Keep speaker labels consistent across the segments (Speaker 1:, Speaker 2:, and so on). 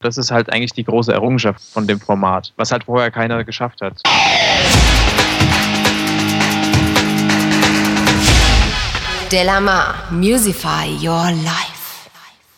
Speaker 1: Das ist halt eigentlich die große Errungenschaft von dem Format, was halt vorher keiner geschafft hat.
Speaker 2: Delamar, Musify Your Life.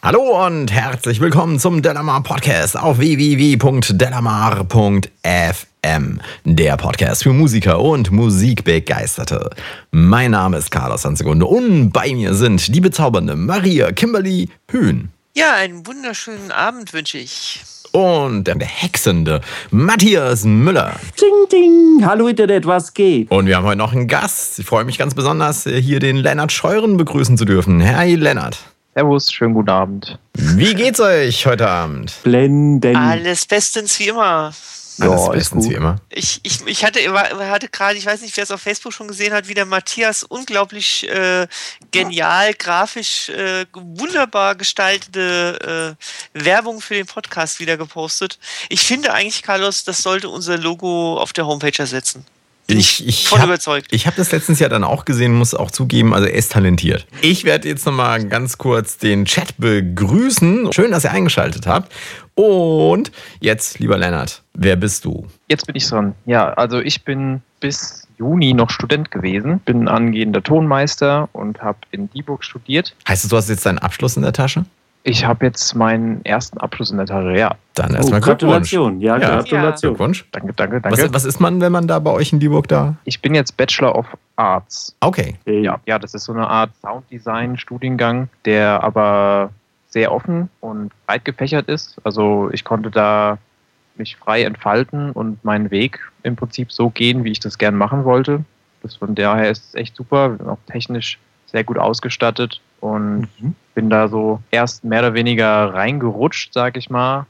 Speaker 3: Hallo und herzlich willkommen zum Delamar Podcast auf www.delamar.fm, der Podcast für Musiker und Musikbegeisterte. Mein Name ist Carlos Sansegunde und bei mir sind die bezaubernde Maria Kimberly Hühn.
Speaker 4: Ja, einen wunderschönen Abend wünsche ich.
Speaker 3: Und der hexende Matthias Müller.
Speaker 5: Ding, ding. Hallo Internet, was geht?
Speaker 3: Und wir haben heute noch einen Gast. Ich freue mich ganz besonders, hier den Lennart Scheuren begrüßen zu dürfen. Hi Lennart.
Speaker 1: Servus, schönen guten Abend.
Speaker 3: Wie geht's euch heute Abend?
Speaker 5: Blenden.
Speaker 4: Alles bestens wie immer.
Speaker 3: Alles
Speaker 1: Ja, ist
Speaker 3: bestens
Speaker 1: gut.
Speaker 3: wie immer.
Speaker 4: Ich, ich, ich hatte, hatte gerade, ich weiß nicht, wer es auf Facebook schon gesehen hat, wie der Matthias unglaublich äh, genial, grafisch, äh, wunderbar gestaltete äh, Werbung für den Podcast wieder gepostet. Ich finde eigentlich, Carlos, das sollte unser Logo auf der Homepage ersetzen. Bin ich,
Speaker 3: Ich, ich
Speaker 4: voll
Speaker 3: hab-
Speaker 4: überzeugt.
Speaker 3: Ich habe das letztens ja dann auch gesehen, muss auch zugeben, also er ist talentiert. Ich werde jetzt nochmal ganz kurz den Chat begrüßen. Schön, dass ihr eingeschaltet habt. Und jetzt, lieber Lennart, wer bist du?
Speaker 1: Jetzt bin ich dran. Ja, also ich bin bis Juni noch Student gewesen, bin angehender Tonmeister und habe in Dieburg studiert.
Speaker 3: Heißt es, du hast jetzt deinen Abschluss in der Tasche?
Speaker 1: Ich habe jetzt meinen ersten Abschluss in der Tasche. Ja,
Speaker 3: Dann
Speaker 5: Oh,
Speaker 3: erstmal Glückwunsch.
Speaker 5: Gratulation. Ja,
Speaker 3: Ja.
Speaker 5: Gratulation.
Speaker 3: Glückwunsch.
Speaker 1: danke, danke, danke.
Speaker 3: Was, was ist man, wenn man da bei euch in Dieburg da?
Speaker 1: Ich bin jetzt Bachelor of Arts.
Speaker 3: Okay.
Speaker 1: Ja, ja, das ist so eine Art Sounddesign-Studiengang, der aber sehr offen und breit gefächert ist. Also ich konnte da mich frei entfalten und meinen Weg im Prinzip so gehen, wie ich das gern machen wollte. Das von daher ist es echt super, auch technisch sehr gut ausgestattet und
Speaker 5: Mhm.
Speaker 1: Bin da so erst mehr oder weniger reingerutscht, sag ich mal.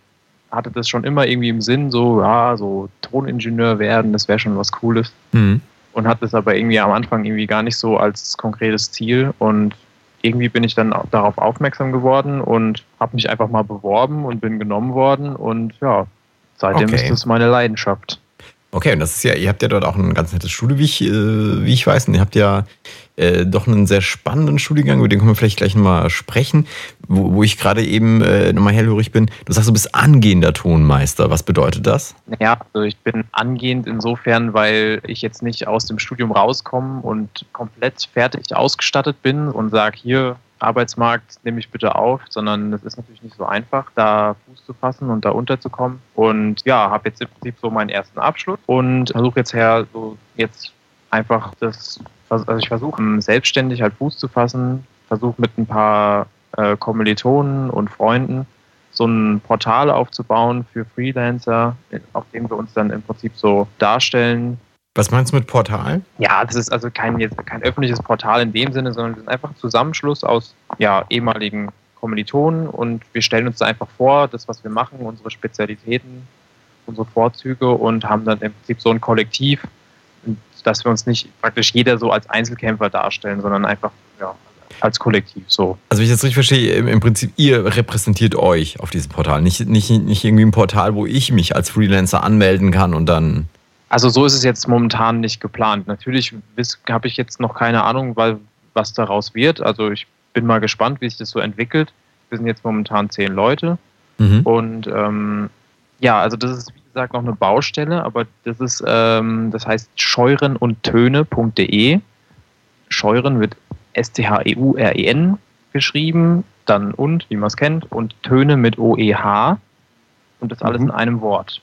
Speaker 1: Hatte das schon immer irgendwie im Sinn, so, ja, so Toningenieur werden, das wäre schon was Cooles
Speaker 3: Hm.
Speaker 1: und hatte es aber irgendwie am Anfang irgendwie gar nicht so als konkretes Ziel und irgendwie bin ich dann auch darauf aufmerksam geworden und habe mich einfach mal beworben und bin genommen worden und ja, seitdem
Speaker 3: Okay.
Speaker 1: ist das meine Leidenschaft.
Speaker 3: Okay, und das ist ja, ihr habt ja dort auch ein ganz nettes Studio, wie ich, äh, wie ich weiß. Und ihr habt ja äh, doch einen sehr spannenden Studiengang, über den können wir vielleicht gleich nochmal sprechen, wo, wo ich gerade eben äh, nochmal hellhörig bin. Du sagst, du bist angehender Tonmeister. Was bedeutet das?
Speaker 1: Ja, also ich bin angehend insofern, weil ich jetzt nicht aus dem Studium rauskomme und komplett fertig ausgestattet bin und sage, hier, Arbeitsmarkt, nehme ich bitte auf, sondern es ist natürlich nicht so einfach, da Fuß zu fassen und da unterzukommen. Und ja, habe jetzt im Prinzip so meinen ersten Abschluss und versuche jetzt her, so jetzt einfach das, also ich versuche selbstständig halt Fuß zu fassen, versuche mit ein paar äh, Kommilitonen und Freunden so ein Portal aufzubauen für Freelancer, auf dem wir uns dann im Prinzip so darstellen.
Speaker 3: Was meinst du mit Portal?
Speaker 1: Ja, das ist also kein, kein öffentliches Portal in dem Sinne, sondern wir sind einfach ein Zusammenschluss aus ja, ehemaligen Kommilitonen und wir stellen uns da einfach vor, das, was wir machen, unsere Spezialitäten, unsere Vorzüge und haben dann im Prinzip so ein Kollektiv, dass wir uns nicht praktisch jeder so als Einzelkämpfer darstellen, sondern einfach ja, als Kollektiv so.
Speaker 3: Also, wenn ich das richtig verstehe, im, im Prinzip, ihr repräsentiert euch auf diesem Portal. Nicht, nicht, nicht irgendwie ein Portal, wo ich mich als Freelancer anmelden kann und dann.
Speaker 1: Also so ist es jetzt momentan nicht geplant. Natürlich habe ich jetzt noch keine Ahnung, weil, was daraus wird. Also ich bin mal gespannt, wie sich das so entwickelt. Wir sind jetzt momentan zehn Leute
Speaker 3: Mhm.
Speaker 1: und ähm, ja, also das ist wie gesagt noch eine Baustelle, aber das ist, ähm, das heißt scheuren und töne.de. Scheuren wird S-T-H-E-U-R-E-N geschrieben, dann und, wie man es kennt, und Töne mit O-E-H und das alles
Speaker 5: Mhm.
Speaker 1: in einem Wort.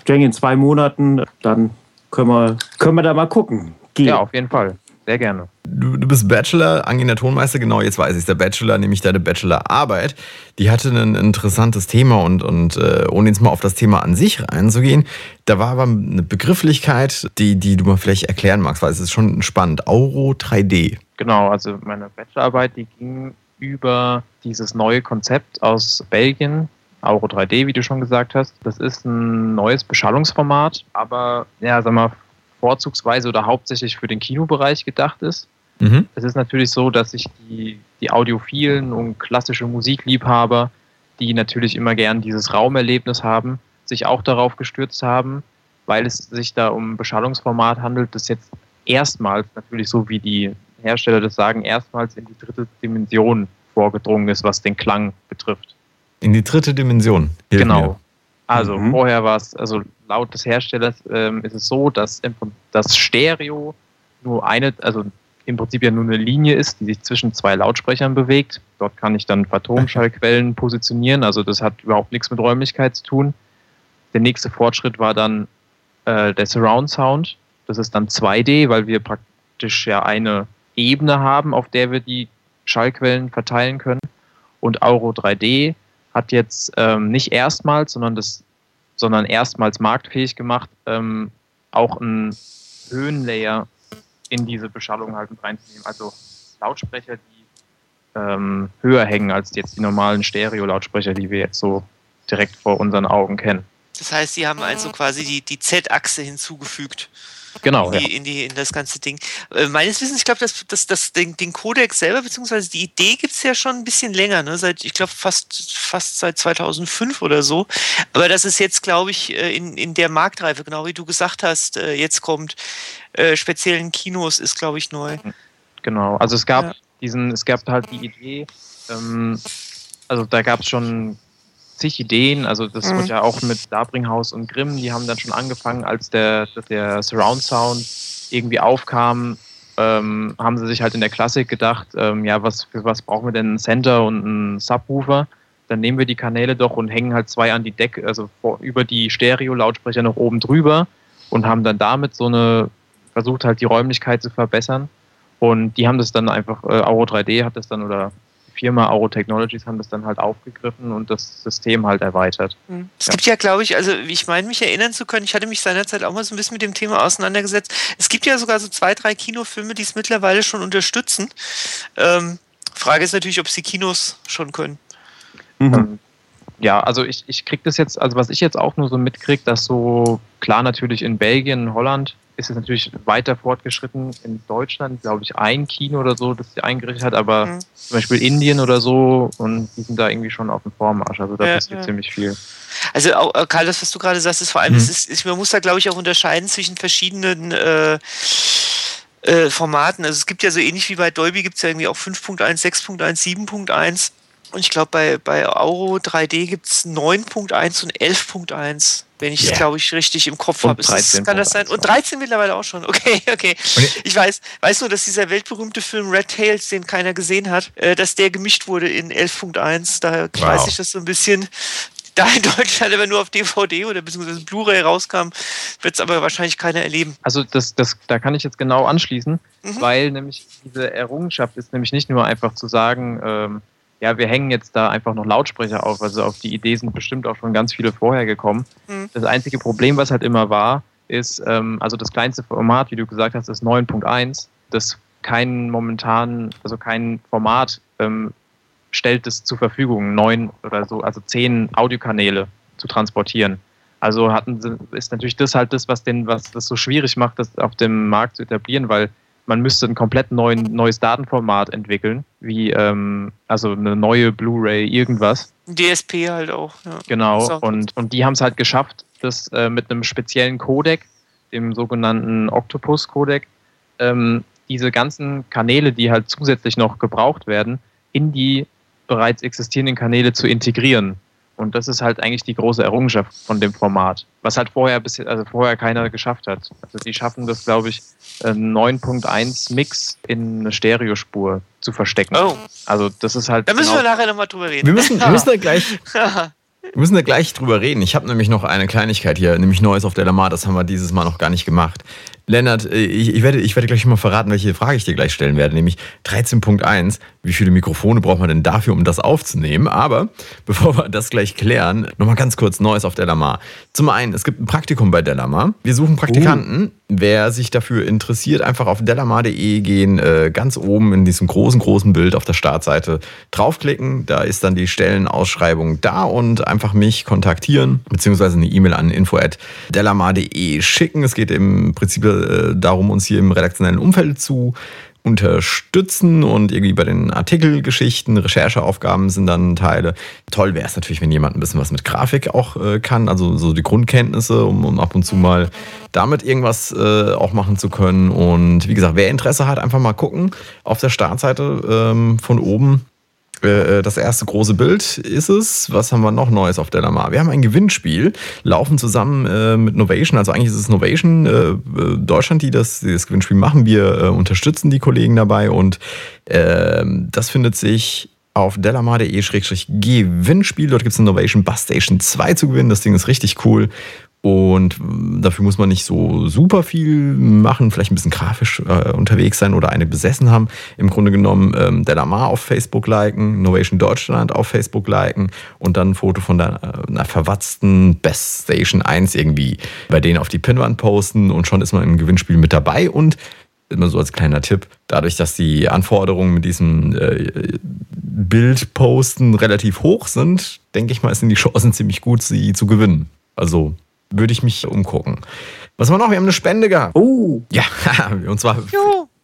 Speaker 5: Ich denke, in zwei Monaten, dann können wir, können wir da mal gucken. Geht.
Speaker 1: Ja, auf jeden Fall. Sehr gerne.
Speaker 3: Du, du bist Bachelor, angehender Tonmeister, genau, jetzt weiß ich Der Bachelor, nämlich deine Bachelorarbeit, die hatte ein interessantes Thema und, und äh, ohne jetzt mal auf das Thema an sich reinzugehen, da war aber eine Begrifflichkeit, die, die du mal vielleicht erklären magst, weil es ist schon spannend. Auro 3D.
Speaker 1: Genau, also meine Bachelorarbeit, die ging über dieses neue Konzept aus Belgien, Auro 3D, wie du schon gesagt hast. Das ist ein neues Beschallungsformat, aber ja, sag mal, vorzugsweise oder hauptsächlich für den Kinobereich gedacht ist.
Speaker 3: Mhm.
Speaker 1: Es ist natürlich so, dass sich die, die Audiophilen und klassische Musikliebhaber, die natürlich immer gern dieses Raumerlebnis haben, sich auch darauf gestürzt haben, weil es sich da um ein Beschallungsformat handelt, das jetzt erstmals, natürlich so wie die Hersteller das sagen, erstmals in die dritte Dimension vorgedrungen ist, was den Klang betrifft.
Speaker 3: In die dritte Dimension.
Speaker 1: Hilf genau. Mir. Also mhm. vorher war es, also laut des Herstellers ähm, ist es so, dass das Stereo nur eine, also im Prinzip ja nur eine Linie ist, die sich zwischen zwei Lautsprechern bewegt. Dort kann ich dann Phantomschallquellen positionieren, also das hat überhaupt nichts mit Räumlichkeit zu tun. Der nächste Fortschritt war dann äh, der Surround Sound. Das ist dann 2D, weil wir praktisch ja eine Ebene haben, auf der wir die Schallquellen verteilen können. Und Auro 3D hat jetzt ähm, nicht erstmals, sondern das, sondern erstmals marktfähig gemacht, ähm, auch einen Höhenlayer in diese Beschallung halt mit reinzunehmen. Also Lautsprecher, die ähm, höher hängen als jetzt die normalen Stereo-Lautsprecher, die wir jetzt so direkt vor unseren Augen kennen.
Speaker 4: Das heißt, sie haben also quasi die, die Z-Achse hinzugefügt.
Speaker 1: Genau.
Speaker 4: In, die, ja. in, die, in das ganze Ding. Äh, meines Wissens, ich glaube, das, das, das, den, den Codec selber, beziehungsweise die Idee gibt es ja schon ein bisschen länger, ne? seit, ich glaube, fast, fast seit 2005 oder so. Aber das ist jetzt, glaube ich, äh, in, in der Marktreife, genau wie du gesagt hast, äh, jetzt kommt, äh, speziellen Kinos ist, glaube ich, neu.
Speaker 1: Genau, also es gab ja. diesen, es gab halt die Idee, ähm, also da gab es schon zig Ideen. Also das mhm. wird ja auch mit Dabringhaus und Grimm, die haben dann schon angefangen, als der, der Surround Sound irgendwie aufkam, ähm, haben sie sich halt in der Klassik gedacht, ähm, ja, was für was brauchen wir denn einen Center und einen Subwoofer? Dann nehmen wir die Kanäle doch und hängen halt zwei an die Decke, also vor, über die Stereo-Lautsprecher noch oben drüber und haben dann damit so eine, versucht halt die Räumlichkeit zu verbessern. Und die haben das dann einfach, äh, Auro 3D hat das dann oder Firma Auro Technologies haben das dann halt aufgegriffen und das System halt erweitert.
Speaker 4: Hm. Es gibt ja, glaube ich, also ich meine mich erinnern zu können, ich hatte mich seinerzeit auch mal so ein bisschen mit dem Thema auseinandergesetzt. Es gibt ja sogar so zwei, drei Kinofilme, die es mittlerweile schon unterstützen. Ähm, Frage ist natürlich, ob sie Kinos schon können.
Speaker 1: Mhm. Ja, also ich, ich kriege das jetzt, also was ich jetzt auch nur so mitkriege, dass so klar natürlich in Belgien, Holland ist es natürlich weiter fortgeschritten. In Deutschland, glaube ich, ein Kino oder so, das sie eingerichtet hat, aber mhm. zum Beispiel Indien oder so und die sind da irgendwie schon auf dem Vormarsch. Also da ja, passiert ja. ziemlich viel.
Speaker 4: Also auch, äh, Karl, das, was du gerade sagst, ist vor allem, mhm. ist, ist, man muss da, glaube ich, auch unterscheiden zwischen verschiedenen äh, äh, Formaten. Also es gibt ja so ähnlich wie bei Dolby gibt es ja irgendwie auch 5.1, 6.1, 7.1. Und ich glaube, bei, bei Auro 3D gibt es 9.1 und 11.1 wenn ich es, yeah. glaube ich, richtig im Kopf habe. Kann das sein? Und 13 mittlerweile auch schon. Okay, okay. Ich weiß, weißt du, dass dieser weltberühmte Film Red Tails, den keiner gesehen hat, äh, dass der gemischt wurde in 11.1. Daher wow. weiß ich das so ein bisschen. Da in Deutschland aber nur auf DVD oder beziehungsweise Blu-ray rauskam, wird es aber wahrscheinlich keiner erleben.
Speaker 1: Also das, das, da kann ich jetzt genau anschließen, mhm. weil nämlich diese Errungenschaft ist nämlich nicht nur einfach zu sagen, ähm, ja, wir hängen jetzt da einfach noch Lautsprecher auf. Also auf die Idee sind bestimmt auch schon ganz viele vorher gekommen. Mhm. Das einzige Problem, was halt immer war, ist, ähm, also das kleinste Format, wie du gesagt hast, ist 9.1, das kein momentan, also kein Format ähm, stellt es zur Verfügung, neun oder so, also zehn Audiokanäle zu transportieren. Also hatten, ist natürlich das halt das, was den, was das so schwierig macht, das auf dem Markt zu etablieren, weil man müsste ein komplett neuen, neues Datenformat entwickeln, wie ähm, also eine neue Blu-ray, irgendwas.
Speaker 4: DSP halt auch. Ja.
Speaker 1: Genau, und, und die haben es halt geschafft, das äh, mit einem speziellen Codec, dem sogenannten Octopus-Codec, ähm, diese ganzen Kanäle, die halt zusätzlich noch gebraucht werden, in die bereits existierenden Kanäle zu integrieren. Und das ist halt eigentlich die große Errungenschaft von dem Format, was halt vorher bis, also vorher keiner geschafft hat. Also die schaffen das, glaube ich, 9.1 Mix in eine Stereospur zu verstecken. Oh. Also das ist halt.
Speaker 4: Da müssen genau wir nachher nochmal drüber reden.
Speaker 3: Wir müssen, wir müssen da gleich. Wir müssen da gleich drüber reden. Ich habe nämlich noch eine Kleinigkeit hier, nämlich Neues auf der Lamar. Das haben wir dieses Mal noch gar nicht gemacht. Lennart, äh, ich, ich, werde, ich werde gleich mal verraten, welche Frage ich dir gleich stellen werde, nämlich 13.1. Wie viele Mikrofone braucht man denn dafür, um das aufzunehmen? Aber bevor wir das gleich klären, nochmal ganz kurz Neues auf Delamar. Zum einen, es gibt ein Praktikum bei Delamar. Wir suchen Praktikanten. Uh. Wer sich dafür interessiert, einfach auf delamar.de gehen, äh, ganz oben in diesem großen, großen Bild auf der Startseite draufklicken. Da ist dann die Stellenausschreibung da und einfach mich kontaktieren, beziehungsweise eine E-Mail an info.delamar.de schicken. Es geht im Prinzip äh, darum, uns hier im redaktionellen Umfeld zu unterstützen und irgendwie bei den Artikelgeschichten, Rechercheaufgaben sind dann Teile. Toll wäre es natürlich, wenn jemand ein bisschen was mit Grafik auch äh, kann, also so die Grundkenntnisse, um, um, ab und zu mal damit irgendwas äh, auch machen zu können. Und wie gesagt, wer Interesse hat, einfach mal gucken auf der Startseite ähm, von oben das erste große Bild ist es. Was haben wir noch Neues auf Delamar? Wir haben ein Gewinnspiel, laufen zusammen äh, mit Novation. Also eigentlich ist es Novation äh, Deutschland, die das, die das Gewinnspiel machen. Wir äh, unterstützen die Kollegen dabei und ähm, das findet sich auf delamar.de-gewinnspiel. Dort gibt es eine Novation Bus Station 2 zu gewinnen. Das Ding ist richtig cool. Und dafür muss man nicht so super viel machen, vielleicht ein bisschen grafisch äh, unterwegs sein oder eine besessen haben. Im Grunde genommen ähm, Delamar auf Facebook liken, Novation Deutschland auf Facebook liken und dann ein Foto von der, äh, einer verwatzten Best Station 1 irgendwie bei denen auf die Pinwand posten und schon ist man im Gewinnspiel mit dabei und immer so als kleiner Tipp, dadurch, dass die Anforderungen mit diesem äh, Bild posten relativ hoch sind, denke ich mal, sind die Chancen ziemlich gut, sie zu gewinnen. Also würde ich mich umgucken. Was haben wir noch? Wir haben eine Spende gehabt.
Speaker 5: Oh.
Speaker 3: Ja, und zwar.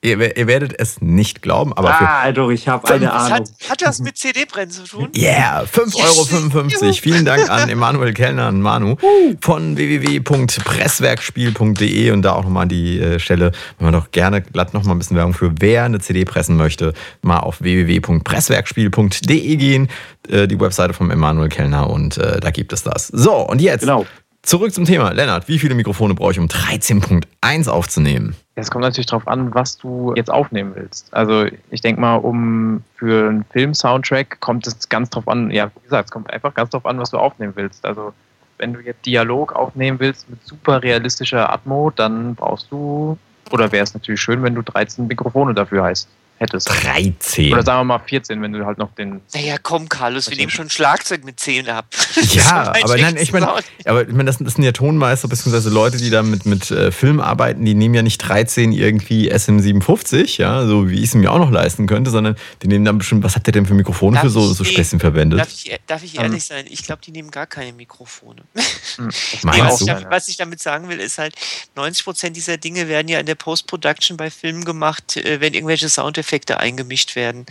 Speaker 3: Ihr, ihr, werdet es nicht glauben, aber für.
Speaker 5: Ah, doch, ich habe eine Ahnung.
Speaker 4: Hat, hat das mit CD-Brennen zu tun?
Speaker 3: Yeah, 5,55 Euro. Vielen Dank an Emanuel Kellner und Manu von www.presswerkspiel.de und da auch nochmal an die äh, Stelle, wenn man doch gerne glatt nochmal ein bisschen Werbung für wer eine CD pressen möchte, mal auf www.presswerkspiel.de gehen, äh, die Webseite von Emanuel Kellner und äh, da gibt es das. So, und jetzt.
Speaker 5: Genau.
Speaker 3: Zurück zum Thema. Lennart, wie viele Mikrofone brauche ich, um 13.1 aufzunehmen?
Speaker 1: Es kommt natürlich darauf an, was du jetzt aufnehmen willst. Also ich denke mal, um für einen Film-Soundtrack kommt es ganz drauf an, ja, wie gesagt, es kommt einfach ganz drauf an, was du aufnehmen willst. Also wenn du jetzt Dialog aufnehmen willst mit super realistischer Atmo, dann brauchst du, oder wäre es natürlich schön, wenn du 13 Mikrofone dafür heißt hättest.
Speaker 3: 13.
Speaker 1: Oder sagen wir mal 14, wenn du halt noch den.
Speaker 4: Naja, komm, Carlos, wir nehmen schon Schlagzeug mit 10 ab.
Speaker 3: Ja, aber nein, ich meine, aber ich meine, das, das, sind ja Tonmeister bzw. Leute, die da mit, mit äh, Film arbeiten, die nehmen ja nicht 13 irgendwie SM57, ja, so wie ich es mir auch noch leisten könnte, sondern die nehmen dann bestimmt, was habt ihr denn für Mikrofone darf für so, so Späßchen verwendet?
Speaker 4: Darf ich, darf ich ehrlich um. sein? Ich glaube, die nehmen gar keine Mikrofone.
Speaker 3: Hm, was,
Speaker 4: ich, was ich damit sagen will, ist halt, 90% dieser Dinge werden ja in der Post-Production bei Filmen gemacht, äh, wenn irgendwelche Soundeffekte Effekte eingemischt werden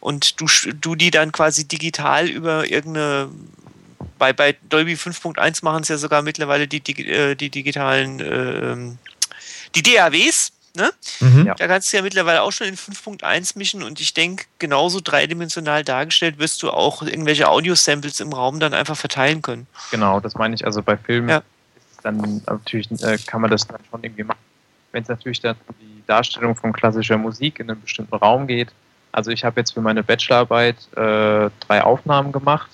Speaker 4: und du, du die dann quasi digital über irgendeine bei, bei Dolby 5.1 machen es ja sogar mittlerweile die, die, äh, die digitalen äh, die DAWs, Ne? Mhm. Da kannst du ja mittlerweile auch schon in 5.1 mischen und ich denke, genauso dreidimensional dargestellt wirst du auch irgendwelche Audio-Samples im Raum dann einfach verteilen können.
Speaker 1: Genau, das meine ich. Also bei Filmen ja. dann natürlich äh, kann man das dann schon irgendwie machen. Wenn es natürlich dann die Darstellung von klassischer Musik in einem bestimmten Raum geht. Also ich habe jetzt für meine Bachelorarbeit äh, drei Aufnahmen gemacht.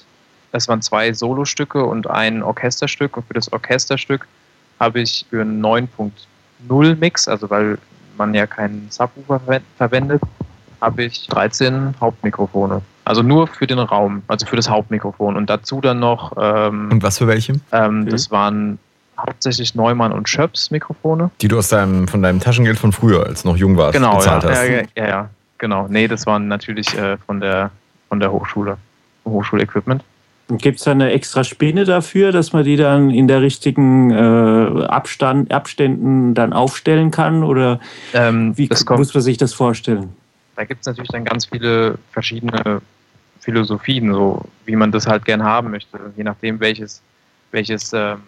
Speaker 1: Es waren zwei Solostücke und ein Orchesterstück. Und für das Orchesterstück habe ich für einen 9.0 Mix, also weil man ja keinen Subwoofer verwendet, habe ich 13 Hauptmikrofone. Also nur für den Raum, also für das Hauptmikrofon. Und dazu dann noch. Ähm,
Speaker 3: und was für welche?
Speaker 1: Ähm, okay. Das waren hauptsächlich Neumann und Schöps Mikrofone.
Speaker 3: Die du aus deinem, von deinem Taschengeld von früher, als du noch jung warst,
Speaker 1: genau,
Speaker 3: bezahlt
Speaker 1: ja,
Speaker 3: hast.
Speaker 1: Ja, ja, ja, genau. Nee, das waren natürlich äh, von, der, von der Hochschule, Hochschulequipment.
Speaker 5: Gibt es da eine extra Spinne dafür, dass man die dann in der richtigen äh, Abstand, Abständen dann aufstellen kann? Oder ähm, wie kommt, muss man sich das vorstellen?
Speaker 1: Da gibt es natürlich dann ganz viele verschiedene Philosophien, so wie man das halt gern haben möchte, je nachdem welches, welches ähm,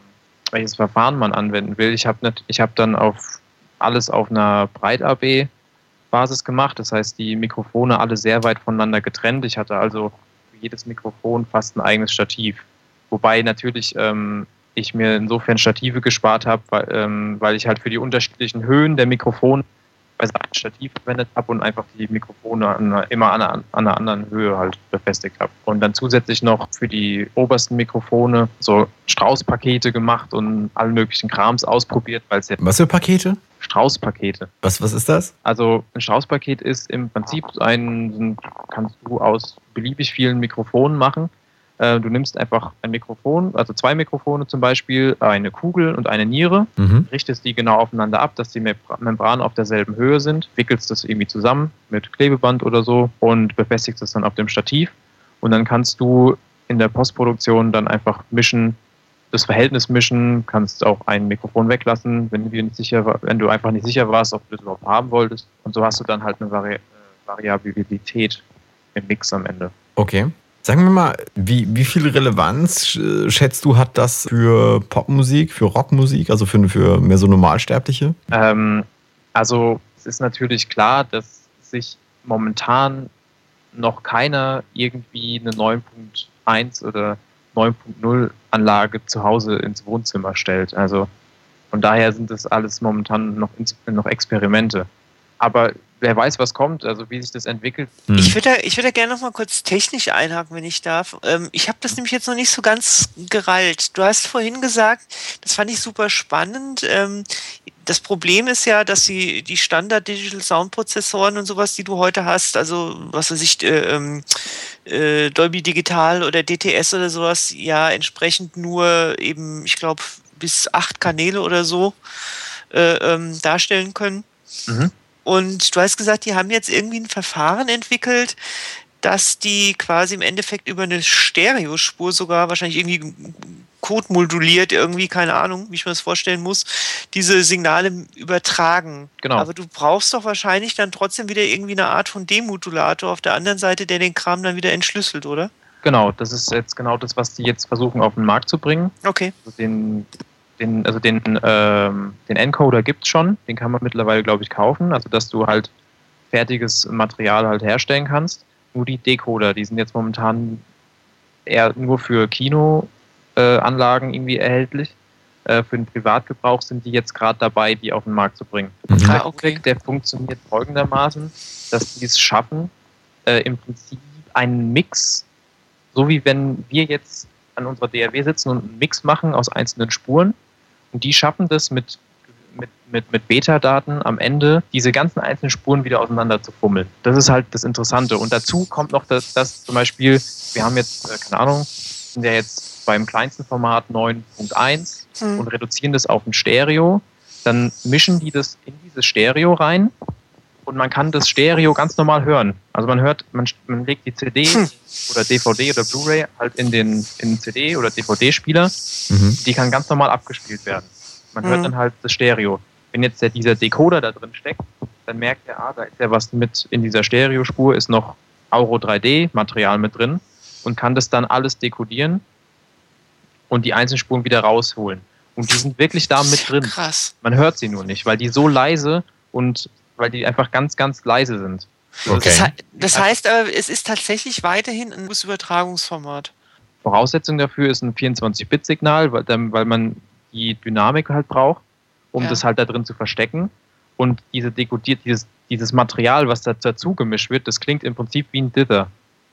Speaker 1: welches Verfahren man anwenden will. Ich habe hab dann auf alles auf einer Breit-AB-Basis gemacht. Das heißt, die Mikrofone alle sehr weit voneinander getrennt. Ich hatte also für jedes Mikrofon fast ein eigenes Stativ. Wobei natürlich ähm, ich mir insofern Stative gespart habe, weil, ähm, weil ich halt für die unterschiedlichen Höhen der Mikrofone ein Stativ verwendet habe und einfach die Mikrofone an, immer an, an, einer anderen Höhe halt befestigt habe. Und dann zusätzlich noch für die obersten Mikrofone so Straußpakete gemacht und allen möglichen Krams ausprobiert, weil es ja.
Speaker 3: Was für Pakete?
Speaker 1: Straußpakete.
Speaker 3: Was, was ist das?
Speaker 1: Also ein Straußpaket ist im Prinzip ein, kannst du aus beliebig vielen Mikrofonen machen. Äh, du nimmst einfach ein Mikrofon, also zwei Mikrofone zum Beispiel, eine Kugel und eine Niere, mhm. richtest die genau aufeinander ab, dass die Membranen auf derselben Höhe sind, wickelst das irgendwie zusammen mit Klebeband oder so und befestigst es dann auf dem Stativ. Und dann kannst du in der Postproduktion dann einfach mischen, das Verhältnis mischen, kannst auch ein Mikrofon weglassen, wenn du, nicht sicher, wenn du einfach nicht sicher warst, ob du das überhaupt haben wolltest. Und so hast du dann halt eine Vari Variabilität im Mix am Ende.
Speaker 3: Okay. Sagen wir mal, wie, wie viel Relevanz äh, schätzt du, hat das für Popmusik, für Rockmusik, also für, für mehr so Normalsterbliche?
Speaker 1: Ähm, also es ist natürlich klar, dass sich momentan noch keiner irgendwie eine 9.1 oder 9.0 Anlage zu Hause ins Wohnzimmer stellt. Also von daher sind das alles momentan noch, noch Experimente. Aber wer weiß, was kommt, also wie sich das entwickelt.
Speaker 4: Hm. Ich würde da, ich würd da gerne noch mal kurz technisch einhaken, wenn ich darf. Ähm, ich habe das nämlich jetzt noch nicht so ganz gerallt. Du hast vorhin gesagt, das fand ich super spannend. Ähm, das Problem ist ja, dass sie die Standard Digital Sound Prozessoren und sowas, die du heute hast, also was weiß ich, äh, ähm, äh, Dolby Digital oder DTS oder sowas, ja entsprechend nur eben, ich glaube, bis acht Kanäle oder so äh, ähm, darstellen können. Mhm. Und du hast gesagt, die haben jetzt irgendwie ein Verfahren entwickelt, dass die quasi im Endeffekt über eine Stereospur sogar wahrscheinlich irgendwie Code moduliert, irgendwie, keine Ahnung, wie ich mir das vorstellen muss, diese Signale übertragen. Genau. Aber du brauchst doch wahrscheinlich dann trotzdem wieder irgendwie eine Art von Demodulator auf der anderen Seite, der den Kram dann wieder entschlüsselt, oder?
Speaker 1: Genau, das ist jetzt genau das, was die jetzt versuchen auf den Markt zu bringen.
Speaker 4: Okay.
Speaker 1: Also den, den, also den, ähm, den Encoder gibt es schon, den kann man mittlerweile, glaube ich, kaufen, also dass du halt fertiges Material halt herstellen kannst. Nur die Decoder, die sind jetzt momentan eher nur für Kino äh, irgendwie erhältlich. Äh, für den Privatgebrauch sind die jetzt gerade dabei, die auf den Markt zu bringen. Mhm. Der okay. der funktioniert folgendermaßen, dass die es schaffen, äh, im Prinzip einen Mix, so wie wenn wir jetzt an unserer DRW sitzen und einen Mix machen aus einzelnen Spuren. Und die schaffen das mit, mit, mit, mit Beta-Daten am Ende, diese ganzen einzelnen Spuren wieder auseinander zu fummeln. Das ist halt das Interessante. Und dazu kommt noch, dass, dass zum Beispiel, wir haben jetzt, äh, keine Ahnung, sind ja jetzt beim kleinsten Format 9.1 mhm. und reduzieren das auf ein Stereo. Dann mischen die das in dieses Stereo rein und man kann das Stereo ganz normal hören. Also man hört, man, man legt die CD hm. oder DVD oder Blu-ray halt in den, in den CD- oder DVD-Spieler. Mhm. Die kann ganz normal abgespielt werden. Man mhm. hört dann halt das Stereo. Wenn jetzt der, dieser Decoder da drin steckt, dann merkt er, ah, da ist ja was mit in dieser Stereospur, ist noch Auro 3D-Material mit drin und kann das dann alles dekodieren und die Einzelspuren wieder rausholen. Und die sind wirklich da mit drin.
Speaker 4: Krass.
Speaker 1: Man hört sie nur nicht, weil die so leise und weil die einfach ganz, ganz leise sind.
Speaker 4: Okay. Das, das heißt aber, es ist tatsächlich weiterhin ein Übertragungsformat.
Speaker 1: Voraussetzung dafür ist ein 24-Bit-Signal, weil, weil man die Dynamik halt braucht, um ja. das halt da drin zu verstecken. Und diese dekodiert, dieses, dieses Material, was da dazu gemischt wird, das klingt im Prinzip wie ein Dither.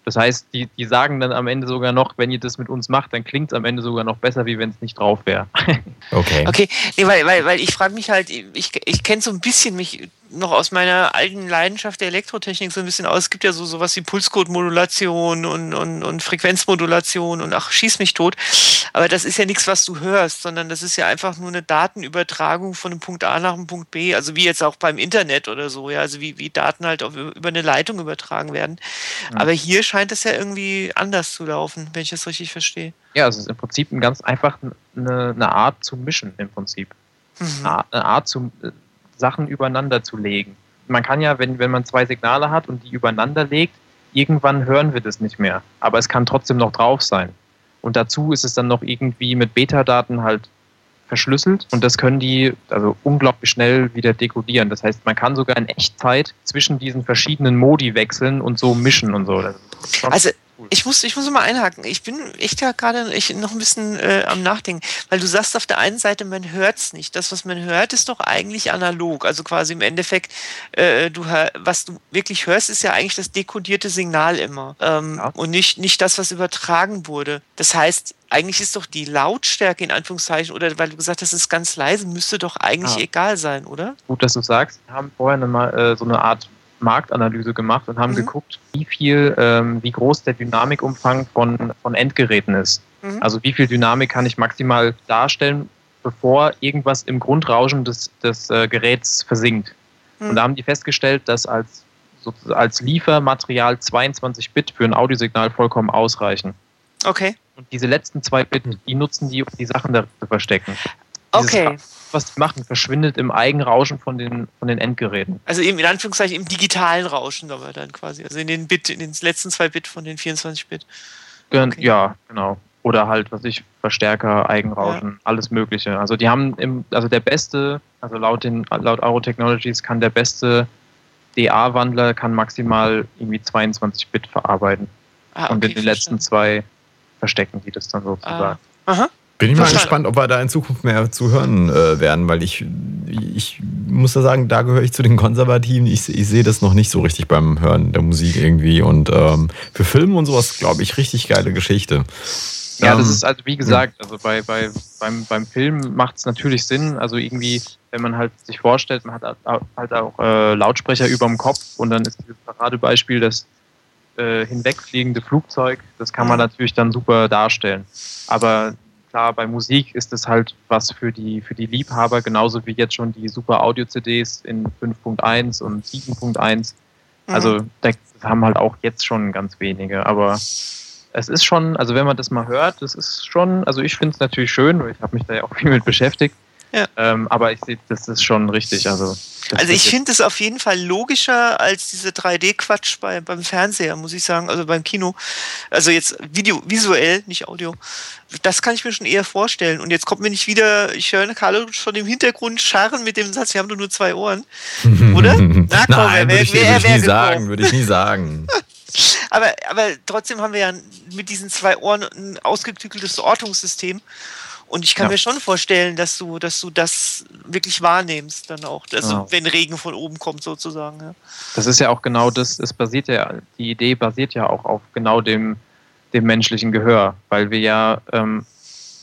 Speaker 1: Das heißt, die, die sagen dann am Ende sogar noch, wenn ihr das mit uns macht, dann klingt es am Ende sogar noch besser, wie wenn es nicht drauf wäre.
Speaker 3: okay.
Speaker 4: Okay, nee, weil, weil, weil ich frage mich halt, ich, ich kenne so ein bisschen mich noch aus meiner alten Leidenschaft der Elektrotechnik so ein bisschen aus. Es gibt ja so sowas wie Pulscode-Modulation und, und, und Frequenzmodulation und ach, schieß mich tot. Aber das ist ja nichts, was du hörst, sondern das ist ja einfach nur eine Datenübertragung von einem Punkt A nach einem Punkt B. Also wie jetzt auch beim Internet oder so, ja. Also wie, wie Daten halt auf, über eine Leitung übertragen werden. Mhm. Aber hier scheint es ja irgendwie anders zu laufen, wenn ich das richtig verstehe.
Speaker 1: Ja, es ist im Prinzip ein ganz einfach eine, eine Art zu mischen im Prinzip. Mhm. Eine Art zu äh, Sachen übereinander zu legen. Man kann ja, wenn, wenn man zwei Signale hat und die übereinander legt, irgendwann hören wir das nicht mehr. Aber es kann trotzdem noch drauf sein. Und dazu ist es dann noch irgendwie mit Beta-Daten halt verschlüsselt und das können die also unglaublich schnell wieder dekodieren. Das heißt, man kann sogar in Echtzeit zwischen diesen verschiedenen Modi wechseln und so mischen und so.
Speaker 4: Also ich muss, ich muss mal einhaken. Ich bin echt ja gerade noch ein bisschen äh, am Nachdenken, weil du sagst auf der einen Seite, man hört es nicht. Das, was man hört, ist doch eigentlich analog. Also quasi im Endeffekt, äh, du was du wirklich hörst, ist ja eigentlich das dekodierte Signal immer ähm, ja. und nicht, nicht das, was übertragen wurde. Das heißt, eigentlich ist doch die Lautstärke in Anführungszeichen, oder weil du gesagt hast, es ist ganz leise, müsste doch eigentlich ah. egal sein, oder?
Speaker 1: Gut, dass du sagst. Wir haben vorher mal äh, so eine Art Marktanalyse gemacht und haben mhm. geguckt, wie viel, ähm, wie groß der Dynamikumfang von, von Endgeräten ist. Mhm. Also wie viel Dynamik kann ich maximal darstellen, bevor irgendwas im Grundrauschen des, des äh, Geräts versinkt. Mhm. Und da haben die festgestellt, dass als, so, als Liefermaterial 22 Bit für ein Audiosignal vollkommen ausreichen.
Speaker 4: Okay.
Speaker 1: Und diese letzten zwei Bit, die nutzen die, um die Sachen da zu verstecken.
Speaker 4: Okay.
Speaker 1: was die machen, verschwindet im Eigenrauschen von den, von den Endgeräten.
Speaker 4: Also eben in Anführungszeichen im digitalen Rauschen aber dann quasi. Also in den Bit, in den letzten zwei Bit von den 24 Bit.
Speaker 1: Okay. Ja, genau. Oder halt, was ich, Verstärker, Eigenrauschen, ja. alles Mögliche. Also die haben im, also der beste, also laut den, laut Auro Technologies kann der beste DA-Wandler kann maximal irgendwie 22 Bit verarbeiten. Ah, okay, und in den letzten zwei verstecken die das dann sozusagen. Ah. Aha.
Speaker 3: Bin ich mal gespannt, ob wir da in Zukunft mehr zu hören äh, werden, weil ich, ich muss da sagen, da gehöre ich zu den Konservativen. Ich, ich sehe das noch nicht so richtig beim Hören der Musik irgendwie. Und ähm, für Filme und sowas, glaube ich, richtig geile Geschichte.
Speaker 1: Ja, das ähm, ist also wie gesagt, also bei, bei, beim, beim Film macht es natürlich Sinn, also irgendwie, wenn man halt sich vorstellt, man hat halt auch äh, Lautsprecher über dem Kopf und dann ist dieses Paradebeispiel das äh, hinwegfliegende Flugzeug, das kann man mhm. natürlich dann super darstellen. Aber klar, bei Musik ist es halt was für die, für die Liebhaber, genauso wie jetzt schon die super Audio-CDs in 5.1 und 7.1. Also mhm. da haben halt auch jetzt schon ganz wenige, aber es ist schon, also wenn man das mal hört, das ist schon, also ich finde es natürlich schön, weil ich habe mich da ja auch viel mit beschäftigt. Ja. Ähm, aber ich sehe, das ist schon richtig. Also,
Speaker 4: also ich finde es auf jeden Fall logischer als diese 3D-Quatsch bei, beim Fernseher, muss ich sagen, also beim Kino. Also jetzt Video, visuell, nicht Audio. Das kann ich mir schon eher vorstellen. Und jetzt kommt mir nicht wieder, ich höre Carlo schon im Hintergrund scharren mit dem Satz, wir haben nur zwei Ohren. Oder?
Speaker 3: Na, komm, Nein, würde ich, würd ich nie sagen, würde ich nie sagen.
Speaker 4: aber, aber trotzdem haben wir ja mit diesen zwei Ohren ein ausgeklügeltes Ortungssystem. Und ich kann ja. mir schon vorstellen, dass du, dass du das wirklich wahrnimmst, dann auch, also ja. wenn Regen von oben kommt, sozusagen. Ja.
Speaker 1: Das ist ja auch genau das, es basiert ja, die Idee basiert ja auch auf genau dem, dem menschlichen Gehör, weil wir ja ähm,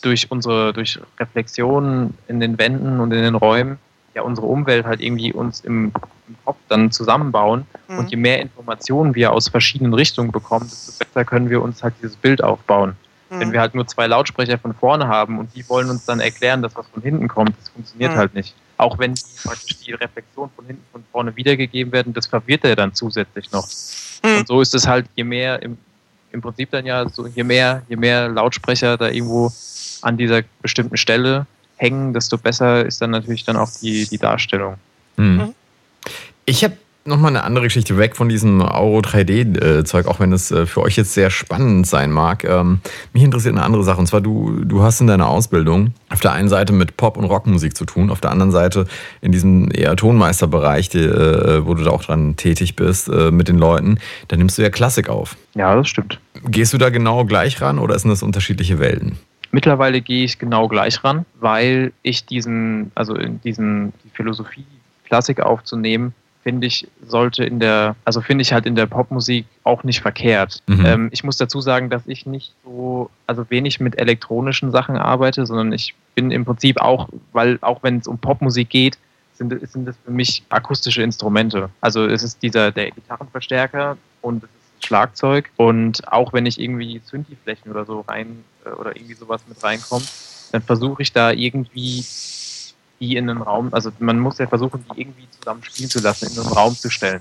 Speaker 1: durch unsere, durch Reflexionen in den Wänden und in den Räumen ja unsere Umwelt halt irgendwie uns im, im Kopf dann zusammenbauen. Mhm. Und je mehr Informationen wir aus verschiedenen Richtungen bekommen, desto besser können wir uns halt dieses Bild aufbauen. Mhm. Wenn wir halt nur zwei Lautsprecher von vorne haben und die wollen uns dann erklären, dass was von hinten kommt, das funktioniert mhm. halt nicht. Auch wenn die, praktisch die Reflexion von hinten von vorne wiedergegeben werden, das verwirrt er dann zusätzlich noch. Mhm. Und so ist es halt, je mehr im, im Prinzip dann ja so, je mehr, je mehr Lautsprecher da irgendwo an dieser bestimmten Stelle hängen, desto besser ist dann natürlich dann auch die, die Darstellung.
Speaker 3: Mhm. Ich habe nochmal eine andere Geschichte weg von diesem Euro 3D-Zeug, auch wenn es äh, für euch jetzt sehr spannend sein mag. Ähm, mich interessiert eine andere Sache. Und zwar, du, du hast in deiner Ausbildung auf der einen Seite mit Pop- und Rockmusik zu tun, auf der anderen Seite in diesem eher Tonmeisterbereich, äh, wo du da auch dran tätig bist äh, mit den Leuten. Da nimmst du ja Klassik auf.
Speaker 1: Ja, das stimmt.
Speaker 3: Gehst du da genau gleich ran oder sind das unterschiedliche Welten?
Speaker 1: Mittlerweile gehe ich genau gleich ran, weil ich diesen, also in diesen, die Philosophie, Klassik aufzunehmen, finde ich, sollte in der, also finde ich halt in der Popmusik auch nicht verkehrt. Mhm. Ähm, ich muss dazu sagen, dass ich nicht so, also wenig mit elektronischen Sachen arbeite, sondern ich bin im Prinzip auch, weil auch wenn es um Popmusik geht, sind, sind das für mich akustische Instrumente. Also es ist dieser, der Gitarrenverstärker und es ist Schlagzeug und auch wenn ich irgendwie Synthi-Flächen oder so rein äh, oder irgendwie sowas mit reinkommt, dann versuche ich da irgendwie die in einen Raum, also man muss ja versuchen, die irgendwie zusammen spielen zu lassen, in einen Raum zu stellen.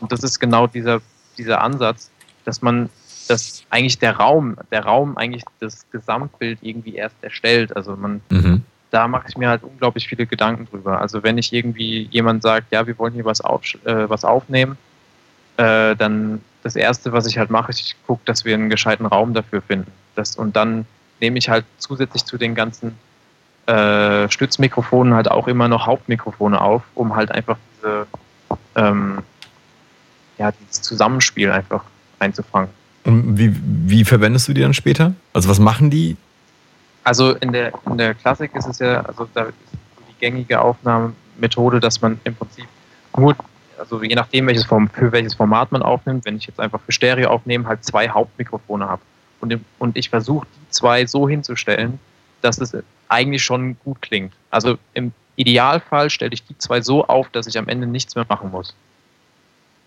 Speaker 1: Und das ist genau dieser, dieser Ansatz, dass man, dass eigentlich der Raum, der Raum eigentlich das Gesamtbild irgendwie erst erstellt. Also man, mhm. da mache ich mir halt unglaublich viele Gedanken drüber. Also wenn ich irgendwie jemand sagt, ja, wir wollen hier was, auf, äh, was aufnehmen, äh, dann das erste, was ich halt mache, ich gucke, dass wir einen gescheiten Raum dafür finden. Das, und dann nehme ich halt zusätzlich zu den ganzen äh, Stützmikrofonen halt auch immer noch Hauptmikrofone auf, um halt einfach diese, ähm, ja, dieses Zusammenspiel einfach einzufangen.
Speaker 3: Und wie, wie verwendest du die dann später? Also was machen die?
Speaker 1: Also in der, in der Klassik ist es ja, also da ist die gängige Aufnahmemethode, dass man im Prinzip nur, also je nachdem, welches Form, für welches Format man aufnimmt, wenn ich jetzt einfach für Stereo aufnehme, halt zwei Hauptmikrofone habe. Und, und ich versuche die zwei so hinzustellen, dass es eigentlich schon gut klingt. Also im Idealfall stelle ich die zwei so auf, dass ich am Ende nichts mehr machen muss.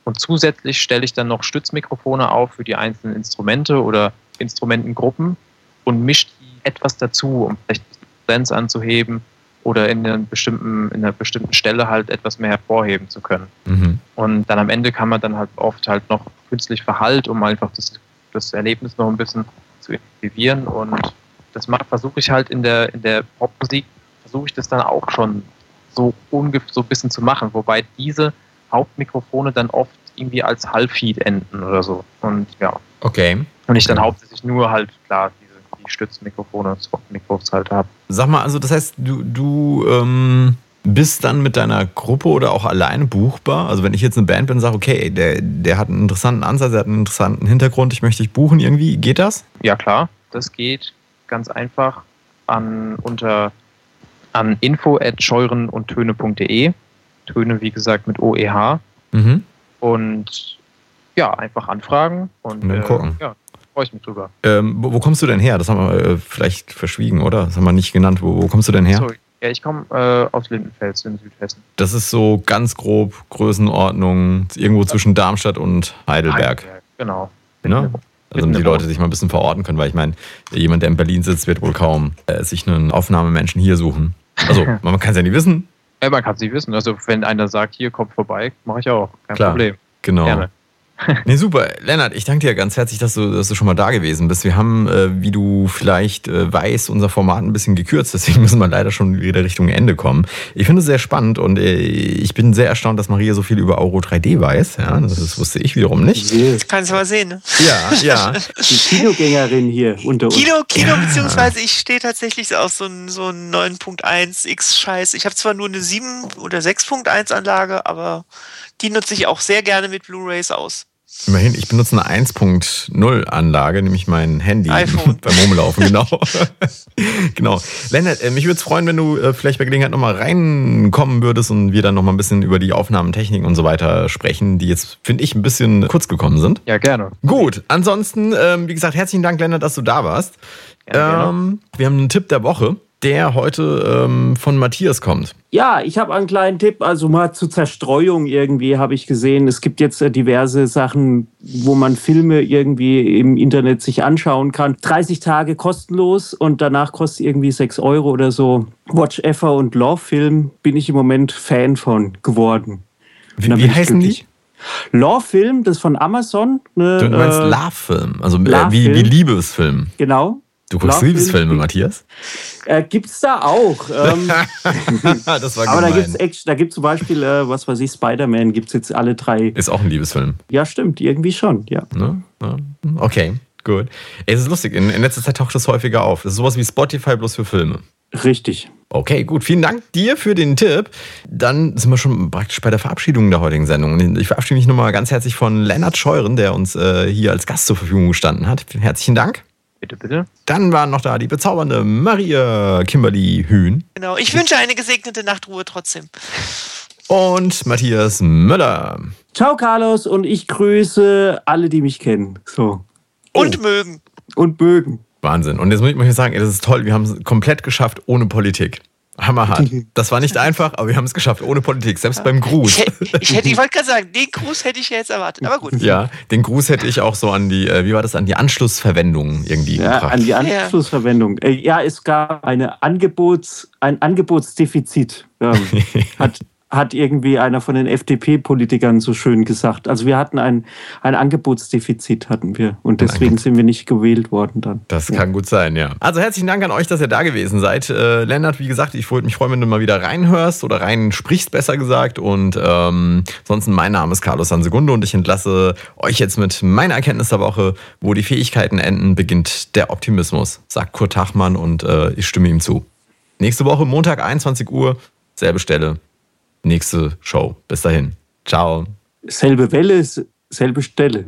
Speaker 1: Und zusätzlich stelle ich dann noch Stützmikrofone auf für die einzelnen Instrumente oder Instrumentengruppen und mische die etwas dazu, um vielleicht die Potenz anzuheben oder in, einer bestimmten, in einer bestimmten Stelle halt etwas mehr hervorheben zu können. Mhm. Und dann am Ende kann man dann halt oft halt noch künstlich Verhalt, um einfach das, das Erlebnis noch ein bisschen zu intensivieren und das versuche ich halt in der, in der Popmusik, versuche ich das dann auch schon so ungefähr so ein bisschen zu machen, wobei diese Hauptmikrofone dann oft irgendwie als Halbfeed enden oder so. Und ja.
Speaker 3: Okay.
Speaker 1: Und ich dann hauptsächlich nur halt, klar, diese die Stützmikrofone, Spot-Mikros halt habe.
Speaker 3: Sag mal, also das heißt, du, du, ähm, bist dann mit deiner Gruppe oder auch alleine buchbar? Also wenn ich jetzt eine Band bin und sage, okay, der, der hat einen interessanten Ansatz, der hat einen interessanten Hintergrund, ich möchte dich buchen irgendwie, geht das?
Speaker 1: Ja klar, das geht ganz einfach an unter an info at scheuren und töne.de. Töne, wie gesagt, mit OEH. Mhm. Und ja, einfach anfragen und, und
Speaker 3: dann äh, gucken.
Speaker 1: Ja, freue ich mich drüber.
Speaker 3: Ähm, wo, wo, kommst du denn her? Das haben wir äh, vielleicht verschwiegen, oder? Das haben wir nicht genannt. Wo, wo kommst du denn her? Sorry.
Speaker 1: Ja, ich komme äh, aus Lindenfels in Südhessen.
Speaker 3: Das ist so ganz grob Größenordnung, irgendwo zwischen Darmstadt und Heidelberg. Heidelberg
Speaker 1: genau.
Speaker 3: Ne? Also damit die Leute sich mal ein bisschen verorten können, weil ich meine, jemand, der in Berlin sitzt, wird wohl kaum äh, sich einen Aufnahmemenschen hier suchen. Also, man kann es ja nicht wissen.
Speaker 1: Ja, man kann es nicht wissen. Also, wenn einer sagt, hier, kommt vorbei, mache ich auch. Kein
Speaker 3: Klar,
Speaker 1: Problem.
Speaker 3: Genau. Gerne. nee, super. Lennart, ich danke dir ganz herzlich, dass du, dass du schon mal da gewesen bist. Wir haben, äh, wie du vielleicht äh, weißt, unser Format ein bisschen gekürzt, deswegen müssen wir leider schon wieder Richtung Ende kommen. Ich finde es sehr spannend und äh, ich bin sehr erstaunt, dass Maria so viel über Euro 3D weiß. Ja, das, das wusste ich wiederum nicht.
Speaker 4: Das kannst du mal sehen, ne?
Speaker 3: Ja, ja.
Speaker 5: Die Kinogängerin hier unter uns.
Speaker 4: Kino, Kino, ja. beziehungsweise ich stehe tatsächlich auf so einen so 9.1 X-Scheiß. Ich habe zwar nur eine 7 oder 6.1 Anlage, aber die nutze ich auch sehr gerne mit Blu-Rays aus.
Speaker 3: Immerhin, ich benutze eine 1.0 Anlage, nämlich mein Handy
Speaker 4: iPhone.
Speaker 3: beim Rumlaufen, genau. genau. Lennart, äh, mich würde es freuen, wenn du äh, vielleicht bei Gelegenheit nochmal reinkommen würdest und wir dann nochmal ein bisschen über die Aufnahmetechnik und so weiter sprechen, die jetzt, finde ich, ein bisschen kurz gekommen sind.
Speaker 1: Ja, gerne.
Speaker 3: Gut, ansonsten, ähm, wie gesagt, herzlichen Dank, Lennart, dass du da warst. Ja, ähm, wir haben einen Tipp der Woche der heute ähm, von Matthias kommt.
Speaker 5: Ja, ich habe einen kleinen Tipp, also mal zur Zerstreuung irgendwie habe ich gesehen. Es gibt jetzt äh, diverse Sachen, wo man Filme irgendwie im Internet sich anschauen kann. 30 Tage kostenlos und danach kostet irgendwie 6 Euro oder so. Watch Effer und Love Film bin ich im Moment Fan von geworden.
Speaker 3: Wie, wie heißen die?
Speaker 5: Love Film, das ist von Amazon.
Speaker 3: Ne, du meinst äh, Love Film, also äh, Love wie, wie Liebesfilm.
Speaker 5: Genau.
Speaker 3: Du guckst Liebesfilme, Matthias?
Speaker 5: Äh, gibt's da auch. Ähm,
Speaker 3: das war
Speaker 5: aber da gibt's da gibt's zum Beispiel, äh, was weiß ich, Spider-Man gibt's jetzt alle drei.
Speaker 3: Ist auch ein Liebesfilm.
Speaker 5: Ja, stimmt, irgendwie schon, ja.
Speaker 3: Ne? Okay, gut. Es ist lustig, in, in letzter Zeit taucht das häufiger auf. Das ist sowas wie Spotify bloß für Filme.
Speaker 5: Richtig.
Speaker 3: Okay, gut. Vielen Dank dir für den Tipp. Dann sind wir schon praktisch bei der Verabschiedung der heutigen Sendung. Ich verabschiede mich nochmal ganz herzlich von Lennart Scheuren, der uns äh, hier als Gast zur Verfügung gestanden hat. Herzlichen Dank.
Speaker 1: Bitte, bitte.
Speaker 3: Dann waren noch da die bezaubernde Maria Kimberly Hühn.
Speaker 4: Genau, ich wünsche eine gesegnete Nachtruhe trotzdem.
Speaker 3: Und Matthias Möller.
Speaker 5: Ciao, Carlos, und ich grüße alle, die mich kennen. So.
Speaker 4: Und oh. mögen.
Speaker 5: Und mögen.
Speaker 3: Wahnsinn. Und jetzt muss ich sagen, das ist toll, wir haben es komplett geschafft ohne Politik. Hammerhart. Das war nicht einfach, aber wir haben es geschafft, ohne Politik, selbst beim Gruß.
Speaker 4: Ich, ich, ich wollte gerade sagen, den Gruß hätte ich ja jetzt erwartet, aber gut.
Speaker 3: Ja, den Gruß hätte ich auch so an die, äh, wie war das, an die Anschlussverwendung irgendwie
Speaker 5: ja,
Speaker 3: gebracht.
Speaker 5: An die Anschlussverwendung. Äh, ja, es gab eine Angebots, ein Angebotsdefizit. Ähm, hat hat irgendwie einer von den FDP-Politikern so schön gesagt. Also wir hatten ein, ein Angebotsdefizit, hatten wir. Und deswegen sind wir nicht gewählt worden dann.
Speaker 3: Das ja. kann gut sein, ja. Also herzlichen Dank an euch, dass ihr da gewesen seid. Äh, Lennart, wie gesagt, ich würde mich freuen, wenn du mal wieder reinhörst oder rein sprichst, besser gesagt. Und ähm, ansonsten, mein Name ist Carlos Sansegunde und ich entlasse euch jetzt mit meiner Erkenntnis der Woche, wo die Fähigkeiten enden, beginnt der Optimismus, sagt Kurt Tachmann und äh, ich stimme ihm zu. Nächste Woche, Montag, 21 Uhr, selbe Stelle, nächste Show. Bis dahin. Ciao.
Speaker 5: Selbe Welle, selbe Stelle.